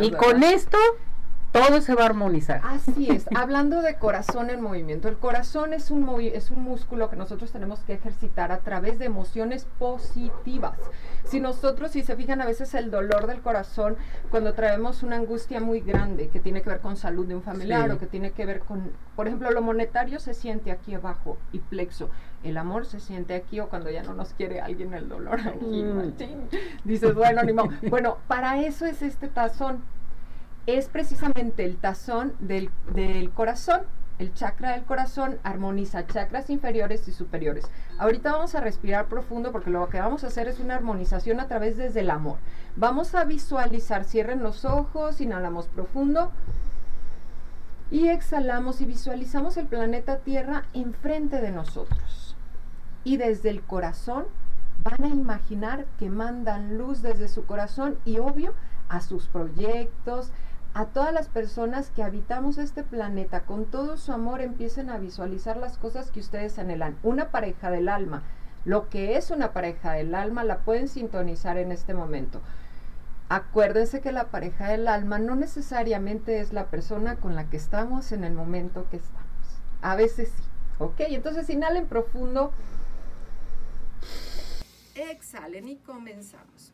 Y con esto todo se va a armonizar. Así es. Hablando de corazón en movimiento, el corazón es un, es un músculo que nosotros tenemos que ejercitar a través de emociones positivas. Si nosotros, si se fijan a veces el dolor del corazón, cuando traemos una angustia muy grande que tiene que ver con salud de un familiar o que tiene que ver con, por ejemplo, lo monetario se siente aquí abajo y plexo. El amor se siente aquí o cuando ya no nos quiere alguien el dolor aquí. Mm. Dices, bueno, ni modo. Bueno, para eso es este tazón es precisamente el tazón del, corazón. El chakra del corazón armoniza chakras inferiores y superiores. Ahorita vamos a respirar profundo porque lo que vamos a hacer es una armonización a través desde el amor. Vamos a visualizar, cierren los ojos, inhalamos profundo y exhalamos y visualizamos el planeta Tierra enfrente de nosotros. Y desde el corazón van a imaginar que mandan luz desde su corazón y obvio a sus proyectos, a todas las personas que habitamos este planeta con todo su amor empiecen a visualizar las cosas que ustedes anhelan. Una pareja del alma, lo que es una pareja del alma, la pueden sintonizar en este momento. Acuérdense que la pareja del alma no necesariamente es la persona con la que estamos en el momento que estamos. A veces sí. ¿Ok? Entonces inhalen profundo. Exhalen y comenzamos.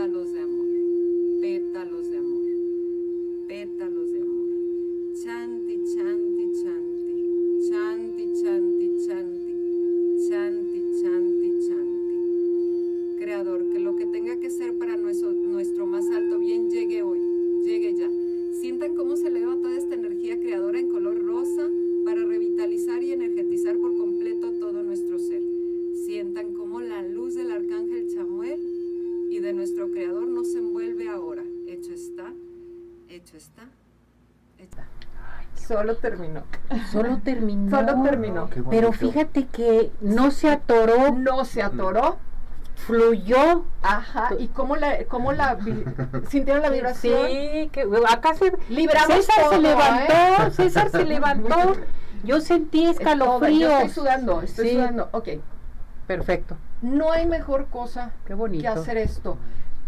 escándalos Solo terminó. Solo terminó. Solo terminó. Pero fíjate que no se atoró. No se atoró. Fluyó. Ajá. ¿Y cómo la, cómo la sintieron la vibración? Sí, que acá se Libramos César se levantó, ¿eh? César se levantó. Yo sentí escalofríos. estoy sudando, estoy sudando. Ok. Perfecto. No hay mejor cosa Qué bonito. que hacer esto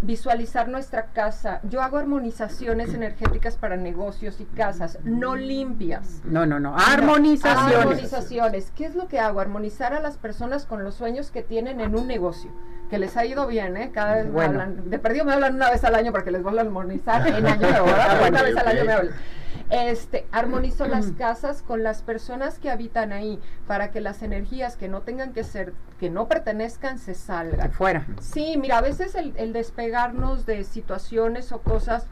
visualizar nuestra casa. Yo hago armonizaciones energéticas para negocios y casas, no limpias. No, no, no, armonizaciones. Armonizaciones. ¿Qué es lo que hago? Armonizar a las personas con los sueños que tienen en un negocio. Que les ha ido bien, ¿eh? Cada vez me hablan. De perdido me hablan una vez al año porque les voy a armonizar en año boda. una vez al año me hablan. Este, armonizo las casas con las personas que habitan ahí para que las energías que no tengan que ser, que no pertenezcan, se salgan. Fuera. Sí, mira, a veces el, despegarnos de situaciones o cosas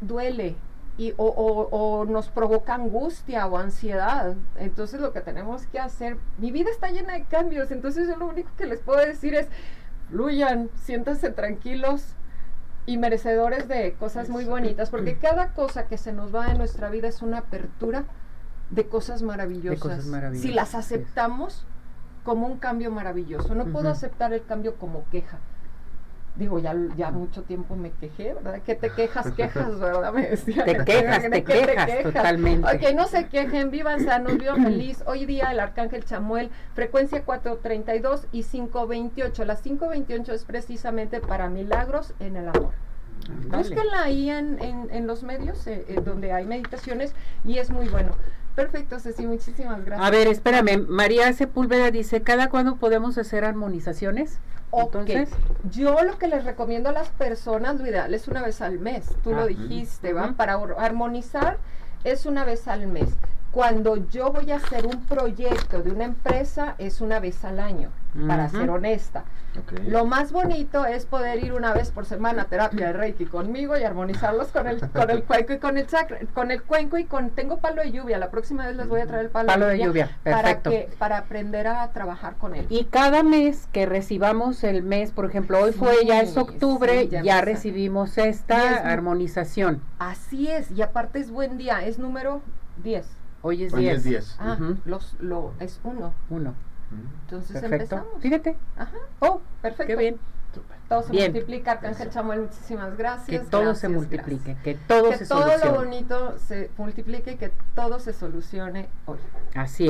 duele, y, o, o, nos provoca angustia o ansiedad. Entonces lo que tenemos que hacer, mi vida está llena de cambios, entonces yo lo único que les puedo decir es, fluyan, siéntanse tranquilos, y merecedores de cosas muy bonitas, porque cada cosa que se nos va en nuestra vida es una apertura de cosas maravillosas. Si las aceptamos como un cambio maravilloso, no puedo aceptar el cambio como queja. Digo, ya, ya mucho tiempo me quejé, ¿verdad? Que te quejas, quejas, ¿verdad? Me decía. Te quejas, te, quejas, totalmente. Ok, no se quejen, vivan sanos, vivan feliz. Hoy día el Arcángel Chamuel, frecuencia 432 y 528. La 528 es precisamente para milagros en el amor. Búsquenla ahí en, en, los medios, eh, eh, donde hay meditaciones, y es muy bueno. Perfecto, Ceci, muchísimas gracias. A ver, espérame, María Sepúlveda dice, ¿cada cuándo podemos hacer armonizaciones? Entonces, yo lo que les recomiendo a las personas, lo ideal es una vez al mes, tú lo ah, dijiste, ¿va? Para armonizar es una vez al mes. Cuando yo voy a hacer un proyecto de una empresa es una vez al año, para ser honesta. Lo más bonito es poder ir una vez por semana a terapia de Reiki conmigo y armonizarlos con el, con el cuenco y con el chakra, con el cuenco y con tengo palo de lluvia. La próxima vez les voy a traer el palo, de, lluvia, Para, que, para aprender a trabajar con él. Y cada mes que recibamos el mes, por ejemplo, hoy fue ya es octubre, ya, recibimos esta armonización. Así es, y aparte es buen día, es número 10. Hoy es 10. 10. Ah, los, lo, es uno. Uno. Entonces empezamos. Fíjate. Ajá. Oh, perfecto. Qué bien. Todo se multiplica, Arcángel Chamuel, muchísimas gracias. Que todo se multiplique, que todo que todo lo bonito se multiplique y que todo se solucione hoy. Así es.